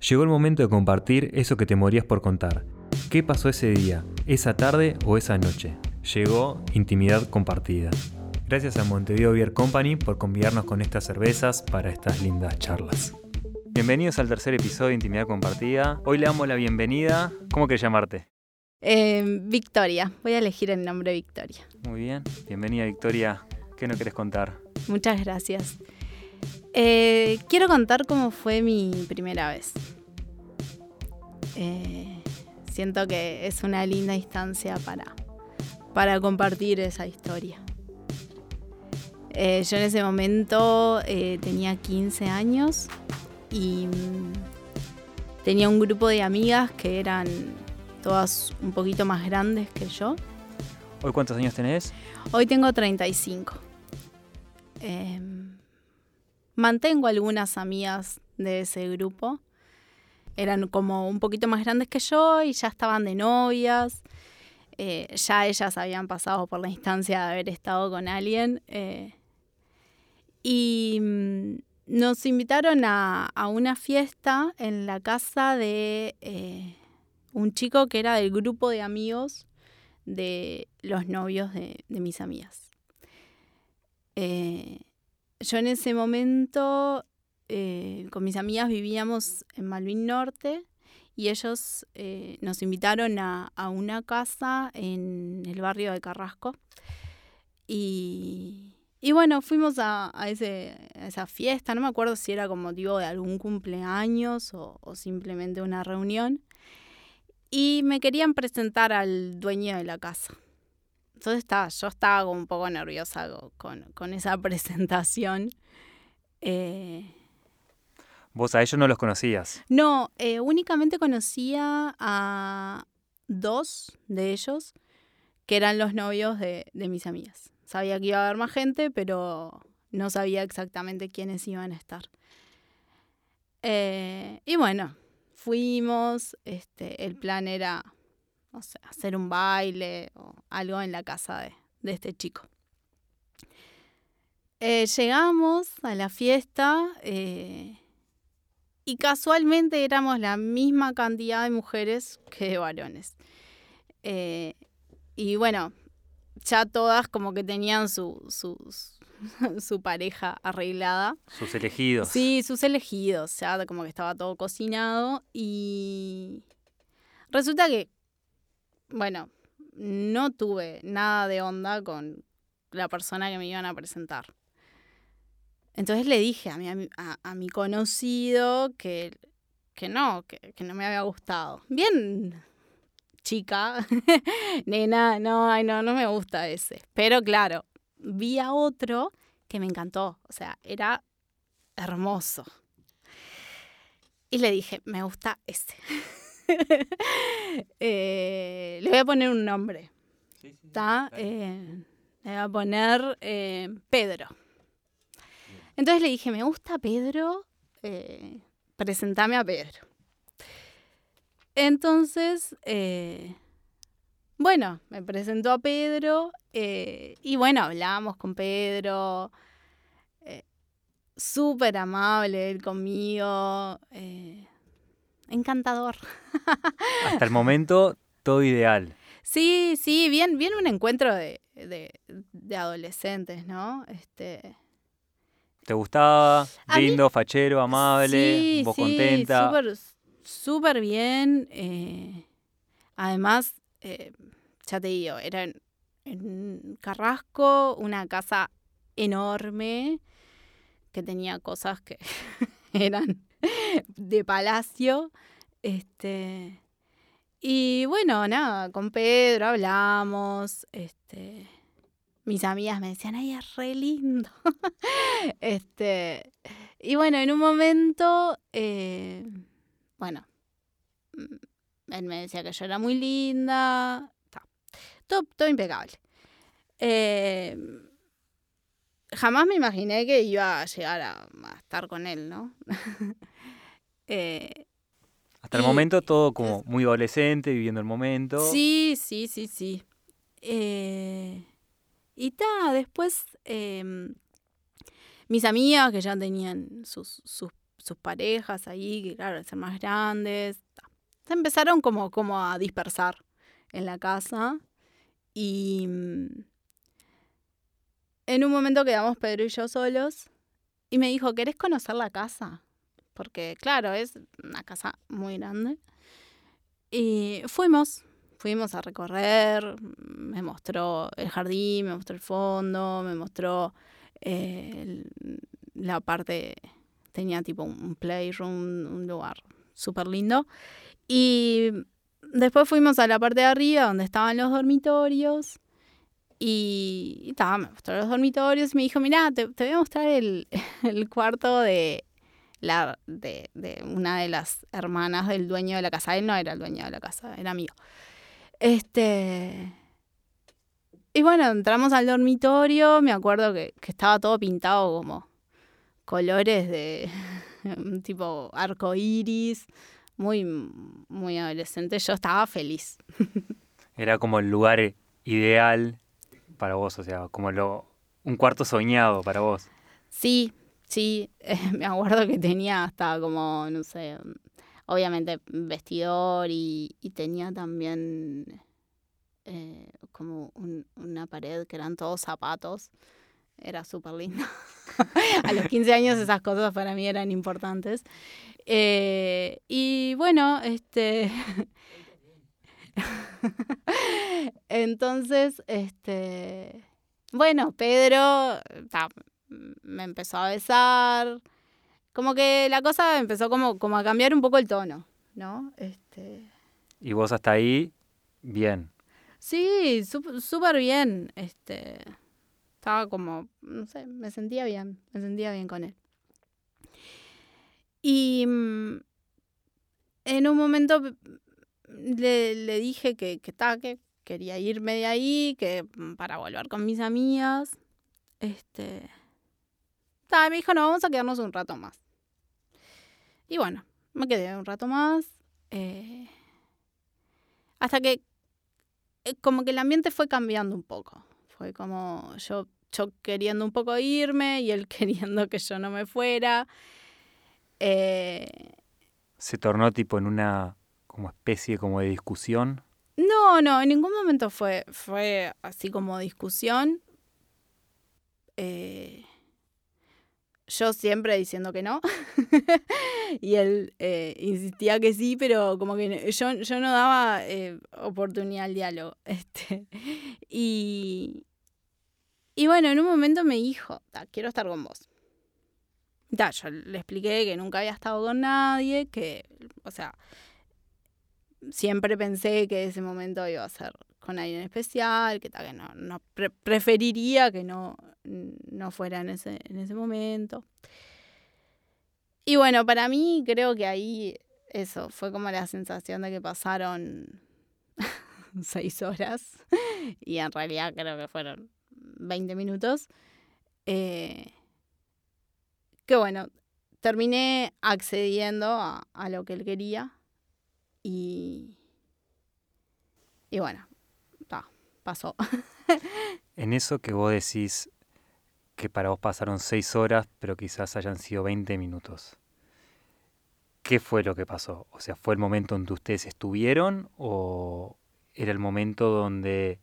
Llegó el momento de compartir eso que te morías por contar. ¿Qué pasó ese día, esa tarde o esa noche? Llegó intimidad compartida. Gracias a Montevideo Beer Company por convidarnos con estas cervezas para estas lindas charlas. Bienvenidos al tercer episodio de Intimidad Compartida. Hoy le damos la bienvenida. ¿Cómo querés llamarte? Eh, Victoria, voy a elegir el nombre Victoria. Muy bien, bienvenida Victoria. ¿Qué nos querés contar? Muchas gracias. Eh, quiero contar cómo fue mi primera vez. Eh, siento que es una linda instancia para, para compartir esa historia. Eh, yo en ese momento tenía 15 años y mm, tenía un grupo de amigas que eran todas un poquito más grandes que yo. ¿Hoy cuántos años tenés? Hoy tengo 35 mantengo algunas amigas de ese grupo. Eran como un poquito más grandes que yo y ya estaban de novias. Eh, ya ellas habían pasado por la instancia de haber estado con alguien. Eh, y mm, nos invitaron a, una fiesta en la casa de eh, un chico que era del grupo de amigos de los novios de, de mis amigas yo en ese momento eh, con mis amigas vivíamos en Malvin Norte y ellos eh, nos invitaron a, una casa en el barrio de Carrasco. Y, bueno, fuimos a, ese, esa fiesta, no me acuerdo si era con motivo de algún cumpleaños o, simplemente una reunión. Y me querían presentar al dueño de la casa. Entonces estaba, yo estaba un poco nerviosa con, esa presentación. Eh, ¿Vos a ellos no los conocías? No, eh, únicamente conocía a dos de ellos, que eran los novios de, mis amigas. Sabía que iba a haber más gente, pero no sabía exactamente quiénes iban a estar. Eh, y bueno, fuimos, este, el plan era hacer un baile o algo en la casa de, este chico. Eh, llegamos a la fiesta eh, y casualmente éramos la misma cantidad de mujeres que de varones. Eh, y bueno, ya todas como que tenían su, su pareja arreglada. Sus elegidos. Sí, sus elegidos, ya como que estaba todo cocinado y resulta que bueno, no tuve nada de onda con la persona que me iban a presentar. Entonces le dije a mi, a, mi conocido que, que no, que, no me había gustado. Bien, chica, nena, no, ay, no, no me gusta ese. Pero claro, vi a otro que me encantó, o sea, era hermoso. Y le dije, me gusta ese. Eh, le voy a poner un nombre. ¿Está? Eh, le voy a poner eh, Pedro. Entonces le dije, me gusta Pedro, presentame a Pedro. Entonces, bueno, me presentó a Pedro y bueno, hablamos con Pedro súper amable él conmigo encantador. Hasta el momento, todo ideal. Sí, sí, bien, bien un encuentro de, adolescentes, ¿no? Este. ¿Te gustaba? Lindo, fachero, amable, sí, vos sí, contenta. Súper, súper bien. Eh, además, eh, ya te digo, era en Carrasco, una casa enorme que tenía cosas que eran de palacio. Este, y bueno, nada, con Pedro hablamos, este, mis amigas me decían, ay, es re lindo. este, y bueno, en un momento, eh, bueno, mm, él me decía que yo era muy linda, todo, todo impecable. Eh, jamás me imaginé que iba a llegar a, estar con él, ¿no? Eh, Hasta el momento todo como muy adolescente, viviendo el momento. Sí, sí, sí, sí. Eh, y ta, después em, mis amigas que ya tenían sus, sus parejas ahí, que claro, ser más grandes, se empezaron como, como a dispersar en la casa y mm, en un momento quedamos Pedro y yo solos y me dijo, ¿querés conocer la casa? Porque claro, es una casa muy grande. Y fuimos, fuimos a recorrer, me mostró el jardín, me mostró el fondo, me mostró eh, la parte, tenía tipo un playroom, un lugar súper lindo. Y después fuimos a la parte de arriba donde estaban los dormitorios. Y, estaba, me mostró los dormitorios y me dijo, mira, te, voy a mostrar el, el cuarto de, la, de, de, una de las hermanas del dueño de la casa. Él no era el dueño de la casa, era amigo. Este. Y bueno, entramos al dormitorio. Me acuerdo que, que estaba todo pintado como colores de tipo arco iris muy, muy adolescente, yo estaba feliz. Era como el lugar ideal para vos, o sea, como lo, un cuarto soñado para vos. Sí, sí, me acuerdo que tenía hasta como, no sé, obviamente vestidor y, tenía también eh, como una pared que eran todos zapatos. Era súper lindo. A los 15 años esas cosas para mí eran importantes. Eh, y bueno, este. Entonces, este. Bueno, Pedro me empezó a besar. Como que la cosa empezó como, como a cambiar un poco el tono, ¿no? Este. Y vos hasta ahí, bien. Sí, súper bien. Este. Estaba como, no sé, me sentía bien, me sentía bien con él. Y mm, en un momento le, dije que, que, que quería irme de ahí, que mm, para volver con mis amigas. Este. me dijo, no, vamos a quedarnos un rato más. Y bueno, me quedé un rato más. Eh, hasta que eh, como que el ambiente fue cambiando un poco. Fue como yo, yo queriendo un poco irme y él queriendo que yo no me fuera. Eh, ¿Se tornó tipo en una como especie como de discusión? No, no, en ningún momento fue, fue así como discusión. Eh, yo siempre diciendo que no. y él eh, insistía que sí, pero como que yo, yo no daba oportunidad al diálogo. Este, y, y bueno, en un momento me dijo, quiero estar con vos yo le expliqué que nunca había estado con nadie, que, o sea, siempre pensé que ese momento iba a ser con alguien especial, que, que no, no preferiría que no, no fuera en ese, en ese momento. Y bueno, para mí creo que ahí eso fue como la sensación de que pasaron seis horas y en realidad creo que fueron 20 minutos. Eh, que bueno, terminé accediendo a, lo que él quería y, y bueno, pasó. en eso que vos decís que para vos pasaron seis horas, pero quizás hayan sido 20 minutos. ¿Qué fue lo que pasó? O sea, ¿fue el momento donde ustedes estuvieron o era el momento donde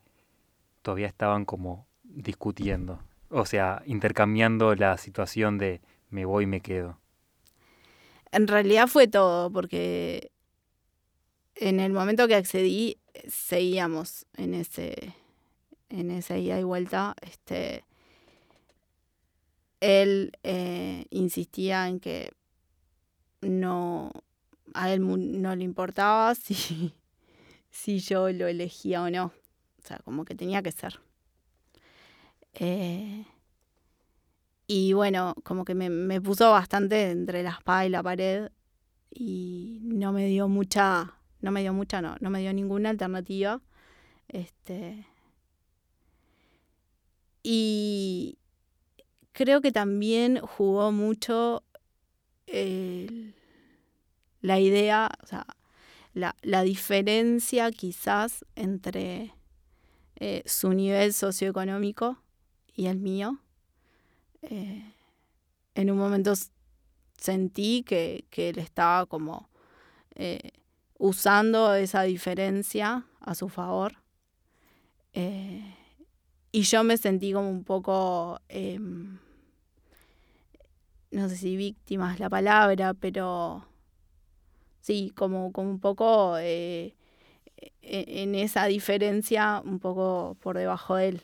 todavía estaban como discutiendo? O sea, intercambiando la situación de me voy y me quedo. En realidad fue todo, porque en el momento que accedí, seguíamos en ese, en esa ida y vuelta. Este, él eh, insistía en que no, a él no le importaba si, si yo lo elegía o no. O sea, como que tenía que ser. Eh, y bueno, como que me, me puso bastante entre la espada y la pared y no me dio mucha, no me dio mucha, no, no me dio ninguna alternativa. Este. Y creo que también jugó mucho la idea, o sea, la, la diferencia quizás entre eh, su nivel socioeconómico y el mío. Eh, en un momento sentí que, él estaba como eh, usando esa diferencia a su favor. Eh, y yo me sentí como un poco, em, no sé si víctima es la palabra, pero sí, como, como un poco eh, e, en esa diferencia, un poco por debajo de él.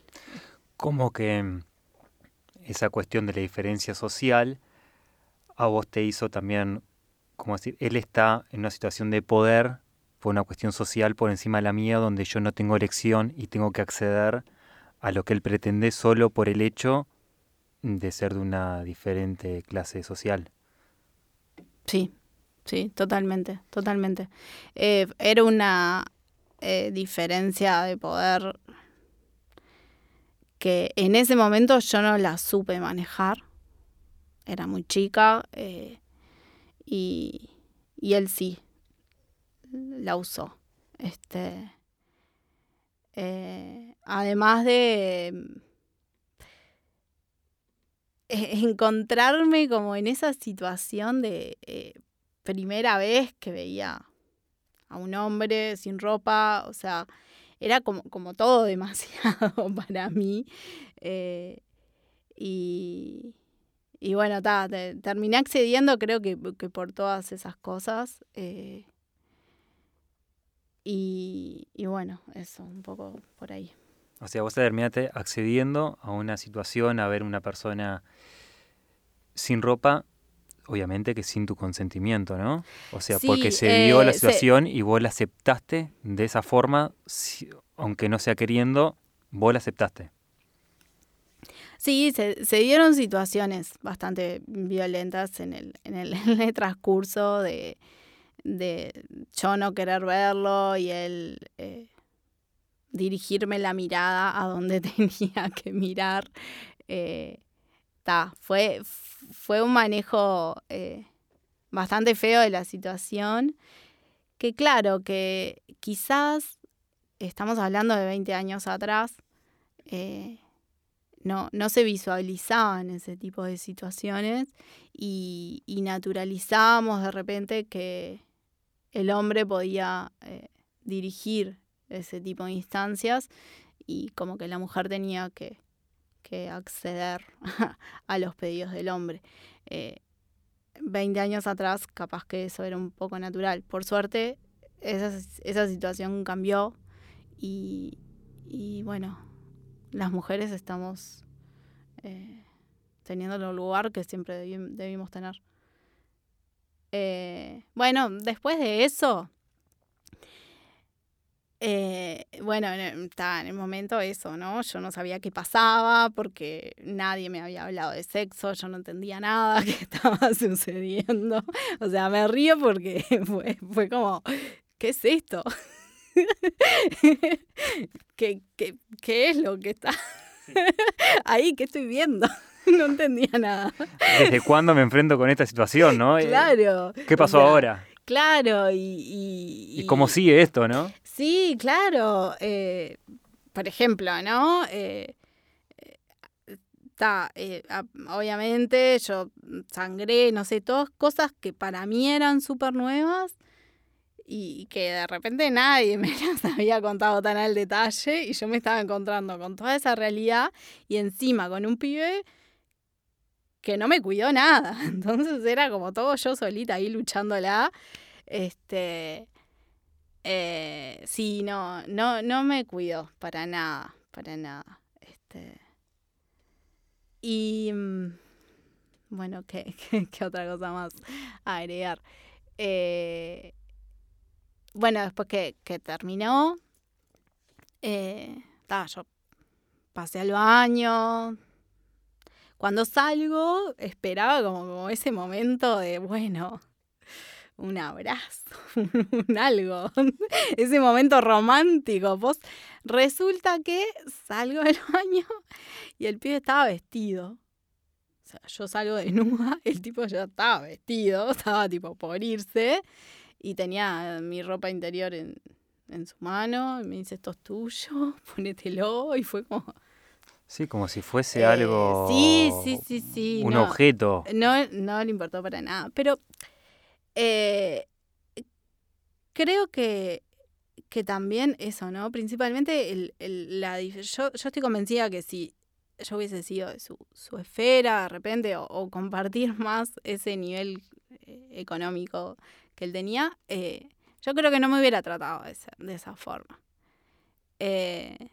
Como que em, esa cuestión de la diferencia social a vos te hizo también, como decir, él está en una situación de poder por una cuestión social por encima de la mía, donde yo no tengo elección y tengo que acceder a lo que él pretende solo por el hecho de ser de una diferente clase social. Sí, sí, totalmente, totalmente. Eh, era una eh, diferencia de poder que en ese momento yo no la supe manejar era muy chica eh, y, él sí la usó. Este, eh, además de eh, encontrarme como en esa situación de primera vez que veía a un hombre sin ropa, o sea, era como, como todo demasiado para mí. y, y bueno, ta, terminé accediendo creo que, por todas esas cosas. Eh, y, bueno, eso, un poco por ahí. O sea, vos terminaste accediendo a una situación, a ver una persona sin ropa, obviamente que sin tu consentimiento, ¿no? O sea, porque se dio la eh, situación y vos la aceptaste de esa forma, aunque no sea queriendo, vos la aceptaste. Sí, se, dieron situaciones bastante violentas en el, en el, transcurso de, yo no querer verlo y él eh, dirigirme la mirada a donde tenía que mirar. Eh, fue, fue un manejo eh, bastante feo de la situación, que claro, que quizás estamos hablando de 20 años atrás, no, no se visualizaban ese tipo de situaciones y, y naturalizábamos de repente que el hombre podía eh, dirigir ese tipo de instancias y como que la mujer tenía que, acceder a los pedidos del hombre. Eh, veinte años atrás capaz que eso era un poco natural. Por suerte esa, esa situación cambió y, y bueno, las mujeres estamos eh, teniendo el lugar que siempre debimos tener. Eh, bueno, después de eso, eh, bueno, estaba en el momento eso, ¿no? Yo no sabía qué pasaba porque nadie me había hablado de sexo, yo no entendía nada que estaba sucediendo. O sea, me río porque fue, fue como, ¿qué es esto? ¿Qué, qué, qué es lo que está ahí? ¿Qué estoy viendo? no entendía nada. ¿Desde cuándo me enfrento con esta situación, no? Eh, claro. ¿Qué pasó ahora? Claro, y, y, cómo sigue esto, no? Sí, claro. Eh, por ejemplo, ¿no? Eh, obviamente yo sangré, no sé, todas cosas que para mí eran súper nuevas y que de repente nadie me las había contado tan al detalle y yo me estaba encontrando con toda esa realidad y encima con un pibe que no me cuidó nada. Entonces era como todo yo solita ahí luchándola. Este. Eh, sí, no, no, no me cuidó para nada, para nada. Este. Y. Mm, bueno, ¿qué, qué, otra cosa más agregar? Eh, bueno, después que, terminó, eh, yo pasé al baño. Cuando salgo, esperaba como, ese momento de, bueno, un abrazo, un algo, ese momento romántico. Vos, resulta que salgo del baño y el pibe estaba vestido. O sea, yo salgo de nuda, el tipo ya estaba vestido, estaba tipo por irse y tenía mi ropa interior en, su mano y me dice, esto es tuyo, ponételo y fue como... Sí, como si fuese algo. Sí, sí, sí, sí. Un objeto. No, no le importó para nada. Pero creo que, que también eso, ¿no? Principalmente el, el, la, yo, yo estoy convencida que si yo hubiese sido de su, su esfera de repente o, compartir más ese nivel eh, económico que él tenía, eh, yo creo que no me hubiera tratado de esa, de esa forma. Eh,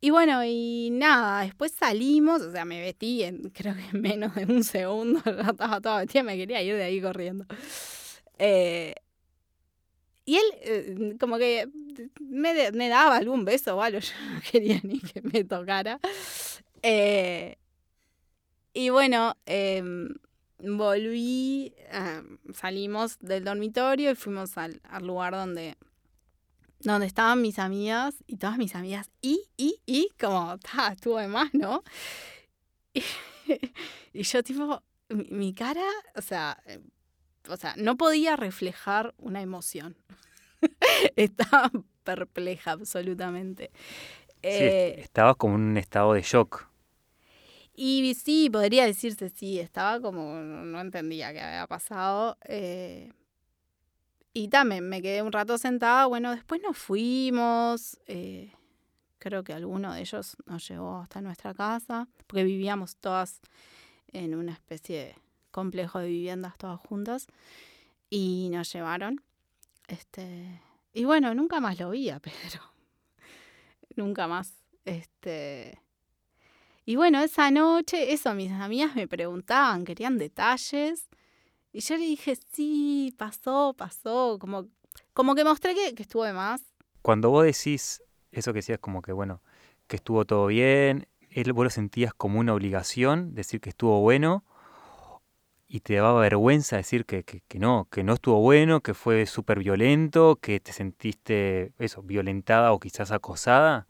y bueno, y nada, después salimos, o sea, me vestí en creo que en menos de un segundo, estaba toda vestida, me quería ir de ahí corriendo. y él como que me, me, daba algún beso o algo, yo no quería ni que me tocara. y bueno, em, volví, salimos del dormitorio y fuimos al, lugar donde, donde estaban mis amigas y todas mis amigas. Y, y, y, como, estuvo de más, ¿no? Y, yo, tipo, mi, cara, o sea, em, o sea, no podía reflejar una emoción. Estaba perpleja absolutamente. Sí, eh, estabas como en un estado de shock. Y sí, podría decirse sí, estaba como, no entendía qué había pasado. Eh, y también me quedé un rato sentada, bueno, después nos fuimos, eh, creo que alguno de ellos nos llevó hasta nuestra casa, porque vivíamos todas en una especie de complejo de viviendas todas juntas, y nos llevaron. Este, y bueno, nunca más lo vi a Pedro. nunca más. Este, y bueno, esa noche, eso, mis amigas me preguntaban, querían detalles. Y yo le dije, sí, pasó, pasó. Como, como que mostré que, estuvo de más. Cuando vos decís eso que decías, como que bueno, que estuvo todo bien, vos lo sentías como una obligación, decir que estuvo bueno, y te daba vergüenza decir que, que, que no, que no estuvo bueno, que fue súper violento, que te sentiste eso, violentada o quizás acosada.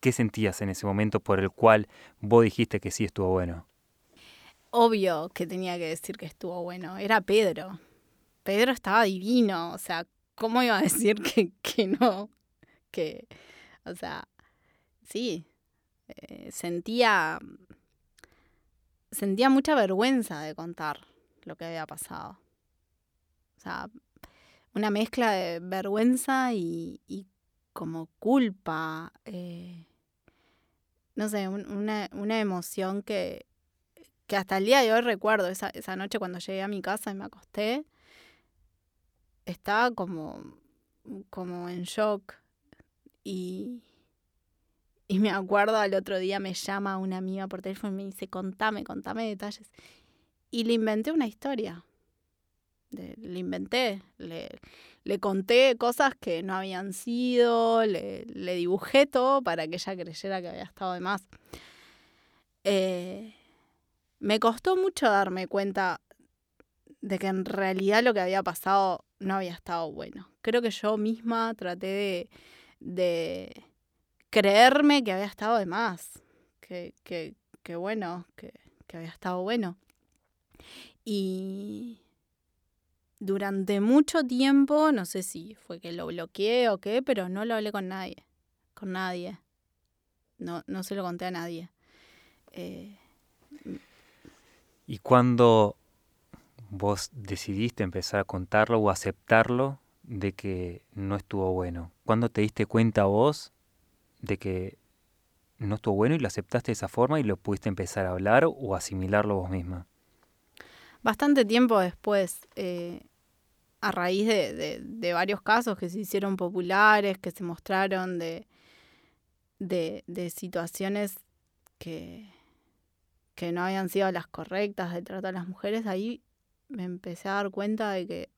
¿Qué sentías en ese momento por el cual vos dijiste que sí estuvo bueno? Obvio que tenía que decir que estuvo bueno. Era Pedro. Pedro estaba divino. O sea, ¿cómo iba a decir que, que no? Que, o sea, sí. Eh, sentía. Sentía mucha vergüenza de contar lo que había pasado. O sea, una mezcla de vergüenza y, y como culpa. Eh, no sé, una, una, emoción que, que hasta el día de hoy recuerdo. Esa, esa noche cuando llegué a mi casa y me acosté, estaba como, como en shock. Y, y me acuerdo al otro día me llama una amiga por teléfono y me dice, contame, contame detalles. Y le inventé una historia. Le, inventé, le, le, conté cosas que no habían sido, le, le, dibujé todo para que ella creyera que había estado de más. Eh, me costó mucho darme cuenta de que en realidad lo que había pasado no había estado bueno. Creo que yo misma traté de, de creerme que había estado de más, que, que, que bueno, que, que había estado bueno. Y, durante mucho tiempo, no sé si fue que lo bloqueé o qué, pero no lo hablé con nadie. Con nadie. No, no se lo conté a nadie. Eh, ¿Y cuando vos decidiste empezar a contarlo o aceptarlo de que no estuvo bueno? ¿Cuándo te diste cuenta vos de que no estuvo bueno y lo aceptaste de esa forma y lo pudiste empezar a hablar o asimilarlo vos misma? Bastante tiempo después, eh, a raíz de, de, varios casos que se hicieron populares, que se mostraron de, de, situaciones que, que no habían sido las correctas de trato a las mujeres, ahí me empecé a dar cuenta de que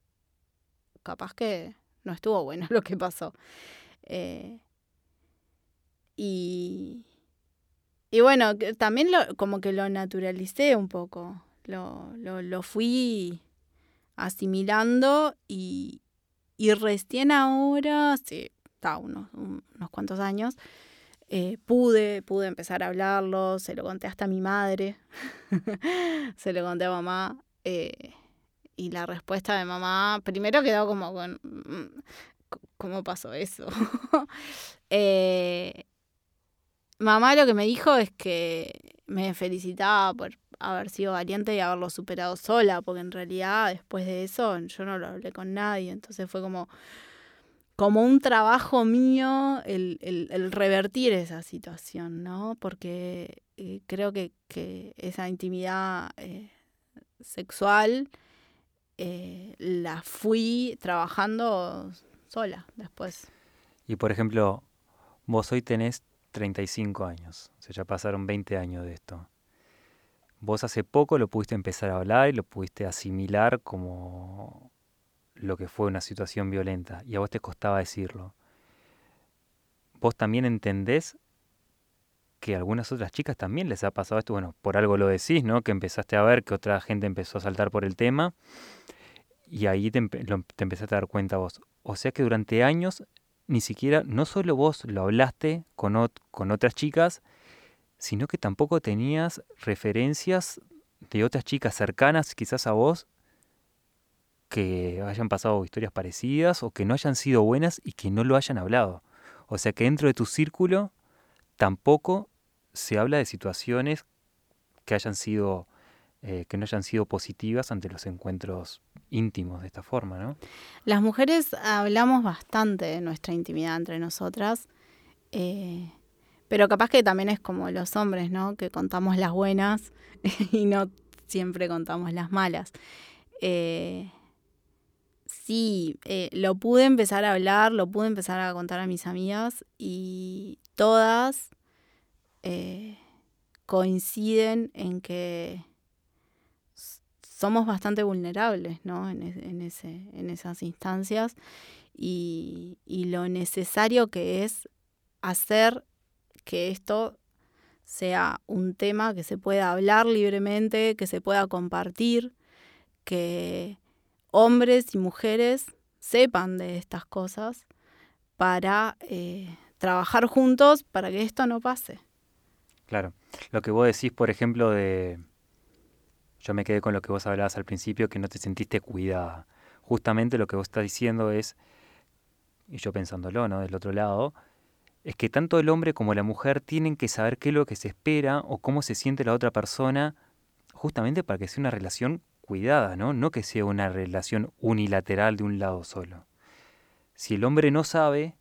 capaz que no estuvo bueno lo que pasó. Eh, y, y bueno, también lo, como que lo naturalicé un poco, lo, lo, lo fui asimilando y, y recién ahora, sí, está unos, unos cuantos años, eh, pude, pude empezar a hablarlo, se lo conté hasta a mi madre, se lo conté a mamá. Eh, y la respuesta de mamá, primero quedó como con, mm, ¿cómo pasó eso? Eh, mamá lo que me dijo es que me felicitaba por haber sido valiente y haberlo superado sola, porque en realidad después de eso yo no lo hablé con nadie, entonces fue como, como un trabajo mío el, el, revertir esa situación, ¿no? Porque eh, creo que, que, esa intimidad eh, sexual eh, la fui trabajando sola después. Y por ejemplo, vos hoy tenés 35 años, o sea, ya pasaron 20 años de esto. Vos hace poco lo pudiste empezar a hablar y lo pudiste asimilar como lo que fue una situación violenta y a vos te costaba decirlo. Vos también entendés que a algunas otras chicas también les ha pasado esto, bueno, por algo lo decís, ¿no? Que empezaste a ver que otra gente empezó a saltar por el tema y ahí te, te empezaste a dar cuenta vos. O sea que durante años ni siquiera, no solo vos lo hablaste con, con otras chicas, sino que tampoco tenías referencias de otras chicas cercanas quizás a vos que hayan pasado historias parecidas o que no hayan sido buenas y que no lo hayan hablado. O sea que dentro de tu círculo tampoco se habla de situaciones que hayan sido eh, que no hayan sido positivas ante los encuentros íntimos de esta forma, ¿no? Las mujeres hablamos bastante de nuestra intimidad entre nosotras, eh, pero capaz que también es como los hombres, ¿no? Que contamos las buenas y no siempre contamos las malas. Eh, sí, lo pude empezar a hablar, lo pude empezar a contar a mis amigas y todas coinciden en que somos bastante vulnerables ¿no? en esas instancias y, lo necesario que es hacer que esto sea un tema que se pueda hablar libremente, que se pueda compartir, que hombres y mujeres sepan de estas cosas para eh, trabajar juntos para que esto no pase. Claro, lo que vos decís, por ejemplo, de yo me quedé con lo que vos hablabas al principio, que no te sentiste cuidada. Justamente lo que vos estás diciendo es, y yo pensándolo, ¿no? Del otro lado, es que tanto el hombre como la mujer tienen que saber qué es lo que se espera o cómo se siente la otra persona, justamente para que sea una relación cuidada, ¿no? No que sea una relación unilateral de un lado solo. Si el hombre no sabe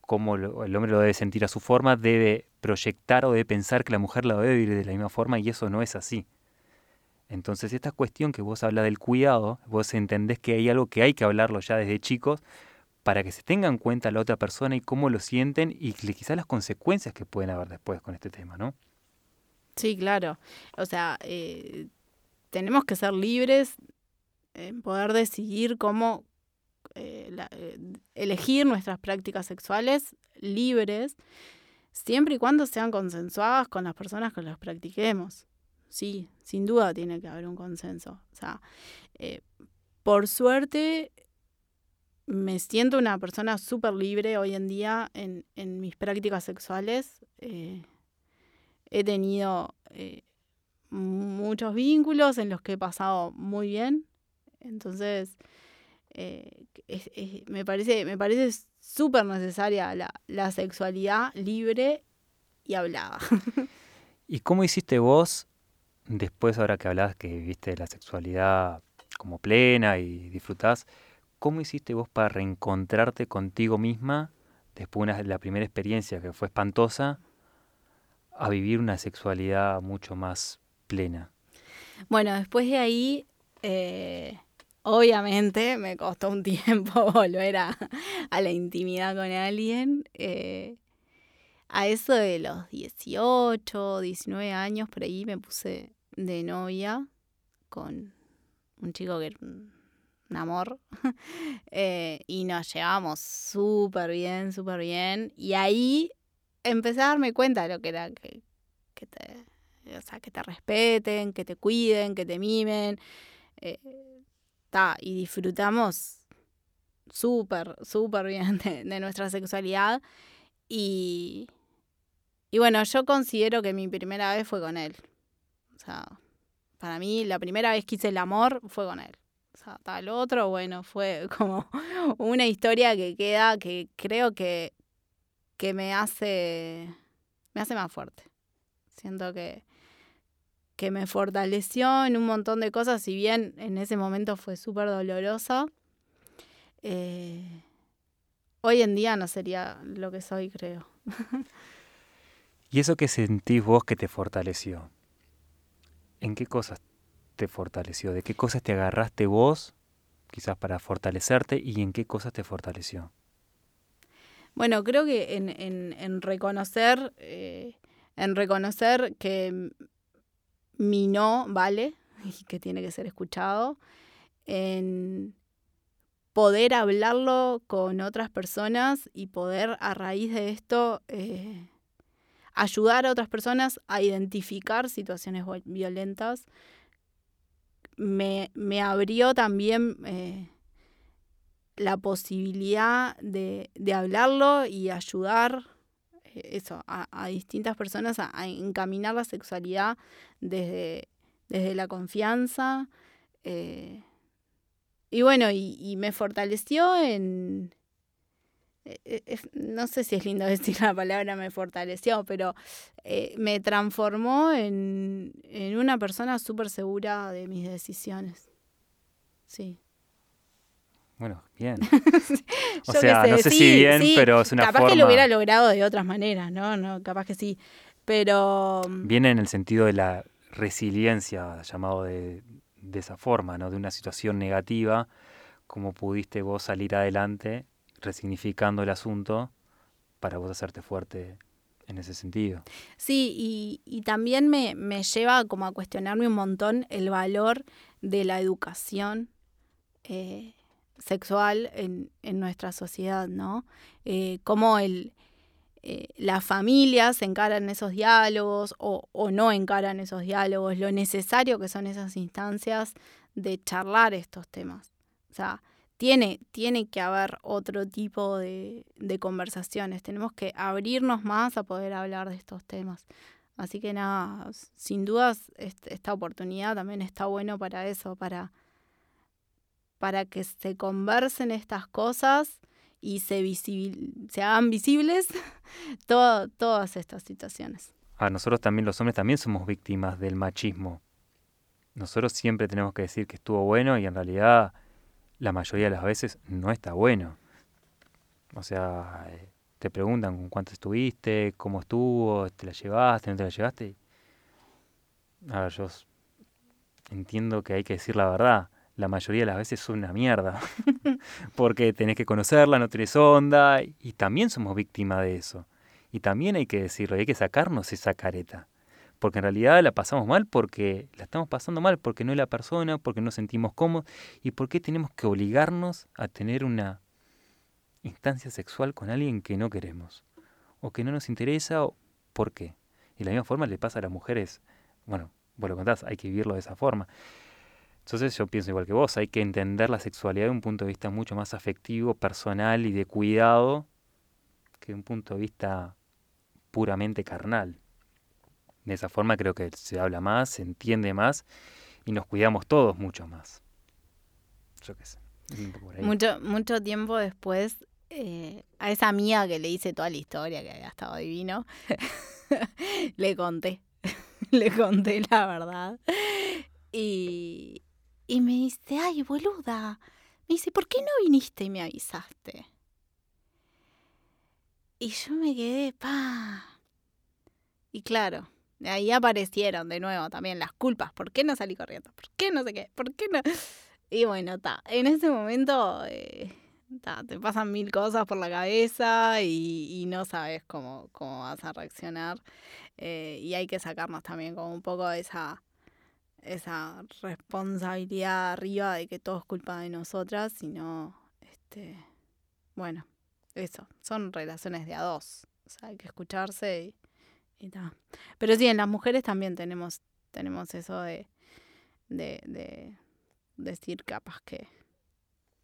cómo el hombre lo debe sentir a su forma, debe proyectar o debe pensar que la mujer lo debe vivir de la misma forma y eso no es así. Entonces esta cuestión que vos hablas del cuidado, vos entendés que hay algo que hay que hablarlo ya desde chicos para que se tenga en cuenta la otra persona y cómo lo sienten y quizás las consecuencias que pueden haber después con este tema, ¿no? Sí, claro. O sea, eh, tenemos que ser libres en poder decidir cómo eh, eh, elegir nuestras prácticas sexuales libres, siempre y cuando sean consensuadas con las personas que las practiquemos sí, sin duda tiene que haber un consenso. O sea, por suerte me siento una persona súper libre hoy en día en, mis prácticas sexuales. Eh, he tenido eh, muchos vínculos en los que he pasado muy bien. Entonces, me parece, me parece súper necesaria la, la sexualidad libre y hablada. ¿Y cómo hiciste vos después, ahora que hablabas que viste la sexualidad como plena y disfrutás, ¿cómo hiciste vos para reencontrarte contigo misma después de la primera experiencia que fue espantosa a vivir una sexualidad mucho más plena? Bueno, después de ahí, eh, obviamente me costó un tiempo volver a, la intimidad con alguien. Eh, a eso de los 18, 19 años, por ahí me puse de novia con un chico que amor. Eh, y nos llevamos súper bien, súper bien. Y ahí empecé a darme cuenta de lo que era que, que te, o sea, que te respeten, que te cuiden, que te mimen. Eh, y disfrutamos súper, súper bien de, nuestra sexualidad. Y, y bueno, yo considero que mi primera vez fue con él. O sea, para mí la primera vez que hice el amor fue con él. Sea, tal otro, bueno, fue como una historia que queda, que creo que, que me hace me hace más fuerte. Siento que, que me fortaleció en un montón de cosas, si bien en ese momento fue súper dolorosa. Eh, hoy en día no sería lo que soy, creo. ¿Y eso que sentís vos que te fortaleció? ¿En qué cosas te fortaleció? ¿De qué cosas te agarraste vos, quizás para fortalecerte, y en qué cosas te fortaleció? Bueno, creo que en, en, reconocer, eh, en reconocer que mi no vale y que tiene que ser escuchado, en poder hablarlo con otras personas y poder a raíz de esto eh, ayudar a otras personas a identificar situaciones violentas. Me, abrió también eh, la posibilidad de, hablarlo y ayudar eh, eso, a, distintas personas a, encaminar la sexualidad desde, desde la confianza. Eh, y bueno, y me fortaleció en, no sé si es lindo decir la palabra me fortaleció, pero eh, me transformó en, una persona súper segura de mis decisiones. Sí. Bueno, bien. o sea, no sé si bien, pero es una capaz que lo hubiera logrado de otras maneras, ¿no? no capaz que sí. Pero. Mm, Viene en el sentido de la resiliencia, llamado de, de esa forma, ¿no? De una situación negativa, cómo pudiste vos salir adelante resignificando el asunto para vos hacerte fuerte en ese sentido. Sí, y, también me, lleva como a cuestionarme un montón el valor de la educación eh, sexual en, nuestra sociedad, ¿no? Eh, cómo el, eh, las familias encaran esos diálogos o, o no encaran esos diálogos, lo necesario que son esas instancias de charlar estos temas. O sea, tiene, tiene que haber otro tipo de, conversaciones. Tenemos que abrirnos más a poder hablar de estos temas. Así que nada, sin dudas esta oportunidad también está bueno para eso, para, para que se conversen estas cosas y se, se hagan visibles todas estas situaciones. A nosotros también, los hombres también somos víctimas del machismo. Nosotros siempre tenemos que decir que estuvo bueno y en realidad la mayoría de las veces no está bueno. O sea, eh, te preguntan con cuánto estuviste, cómo estuvo, te la llevaste, no te la llevaste. A ver, yo entiendo que hay que decir la verdad. La mayoría de las veces es una mierda. Porque tenés que conocerla, no tenés onda. Y también somos víctimas de eso. Y también hay que decirlo, hay que sacarnos esa careta porque en realidad la pasamos mal porque la estamos pasando mal, porque no es la persona, porque no sentimos cómodos y porque tenemos que obligarnos a tener una instancia sexual con alguien que no queremos o que no nos interesa o por qué. Y de la misma forma le pasa a las mujeres, bueno, vos lo contás, hay que vivirlo de esa forma. Entonces yo pienso igual que vos, hay que entender la sexualidad de un punto de vista mucho más afectivo, personal y de cuidado que de un punto de vista puramente carnal. De esa forma creo que se habla más, se entiende más y nos cuidamos todos mucho más. Yo qué sé. Mucho, mucho tiempo después, eh, a esa mía que le hice toda la historia, que había estado divino, le conté. le conté la verdad. Y, y me dice, ay, boluda. Me dice, ¿por qué no viniste y me avisaste? Y yo me quedé, pa. Y claro, Ahí aparecieron de nuevo también las culpas. ¿Por qué no salí corriendo? ¿Por qué no sé qué? ¿Por qué no? Y bueno, está. En ese momento eh, te pasan mil cosas por la cabeza y, no sabes cómo, cómo vas a reaccionar. Eh, y hay que sacarnos también como un poco esa, esa responsabilidad arriba de que todo es culpa de nosotras, sino, este, bueno, eso, son relaciones de a dos. O sea, hay que escucharse y pero sí, en las mujeres también tenemos, tenemos eso de, de, decir capaz que,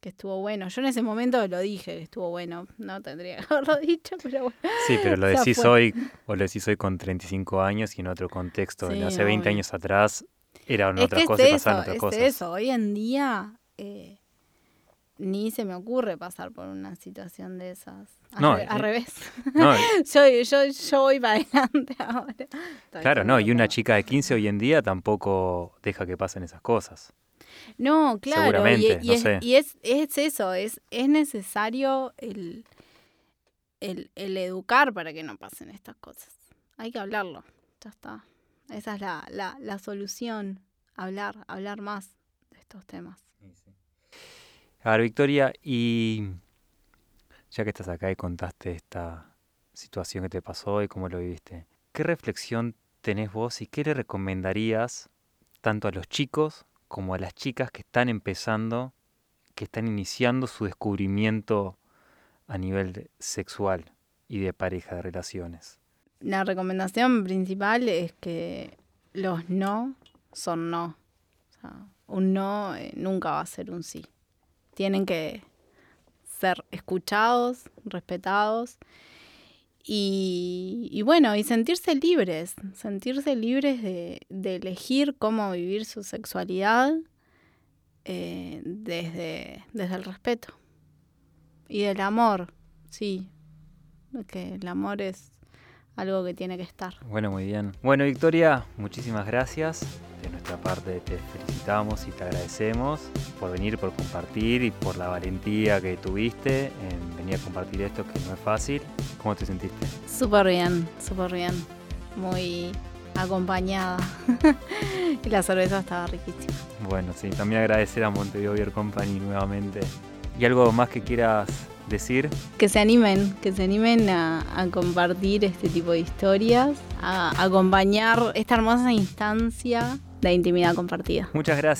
que estuvo bueno. Yo en ese momento lo dije que estuvo bueno, no tendría que haberlo dicho, pero bueno. Sí, pero lo decís hoy, o lo decís hoy con 35 años y en otro contexto. hace 20 años atrás era otra cosa y pasaban otras cosas. eso, hoy en día, eh, ni se me ocurre pasar por una situación de esas. Al, No, re- al eh, revés. No, yo, yo, yo voy para adelante ahora. Estoy claro, no, y una chica de 15 hoy en día tampoco deja que pasen esas cosas. No, claro. Seguramente, y, y no es, sé. y es, es eso, es, es necesario el, el, el educar para que no pasen estas cosas. Hay que hablarlo, ya está. Esa es la, la, la solución, hablar, hablar más de estos temas. A ver, Victoria, y ya que estás acá y contaste esta situación que te pasó y cómo lo viviste, ¿qué reflexión tenés vos y qué le recomendarías tanto a los chicos como a las chicas que están empezando, que están iniciando su descubrimiento a nivel sexual y de pareja, de relaciones? La recomendación principal es que los no son no. O sea, un no eh, nunca va a ser un sí. Tienen que ser escuchados, respetados y, y bueno, y sentirse libres, sentirse libres de, de elegir cómo vivir su sexualidad eh, desde, desde el respeto y del amor, sí, que el amor es algo que tiene que estar. Bueno, muy bien. Bueno, Victoria, muchísimas gracias. De nuestra parte te felicitamos y te agradecemos por venir, por compartir y por la valentía que tuviste en venir a compartir esto que no es fácil. ¿Cómo te sentiste? Súper bien, súper bien. Muy acompañada. y la cerveza estaba riquísima. Bueno, sí, también agradecer a Montevideo Beer Company nuevamente. ¿Y algo más que quieras decir? Que se animen, que se animen a, a compartir este tipo de historias, a acompañar esta hermosa instancia de intimidad compartida. Muchas gracias.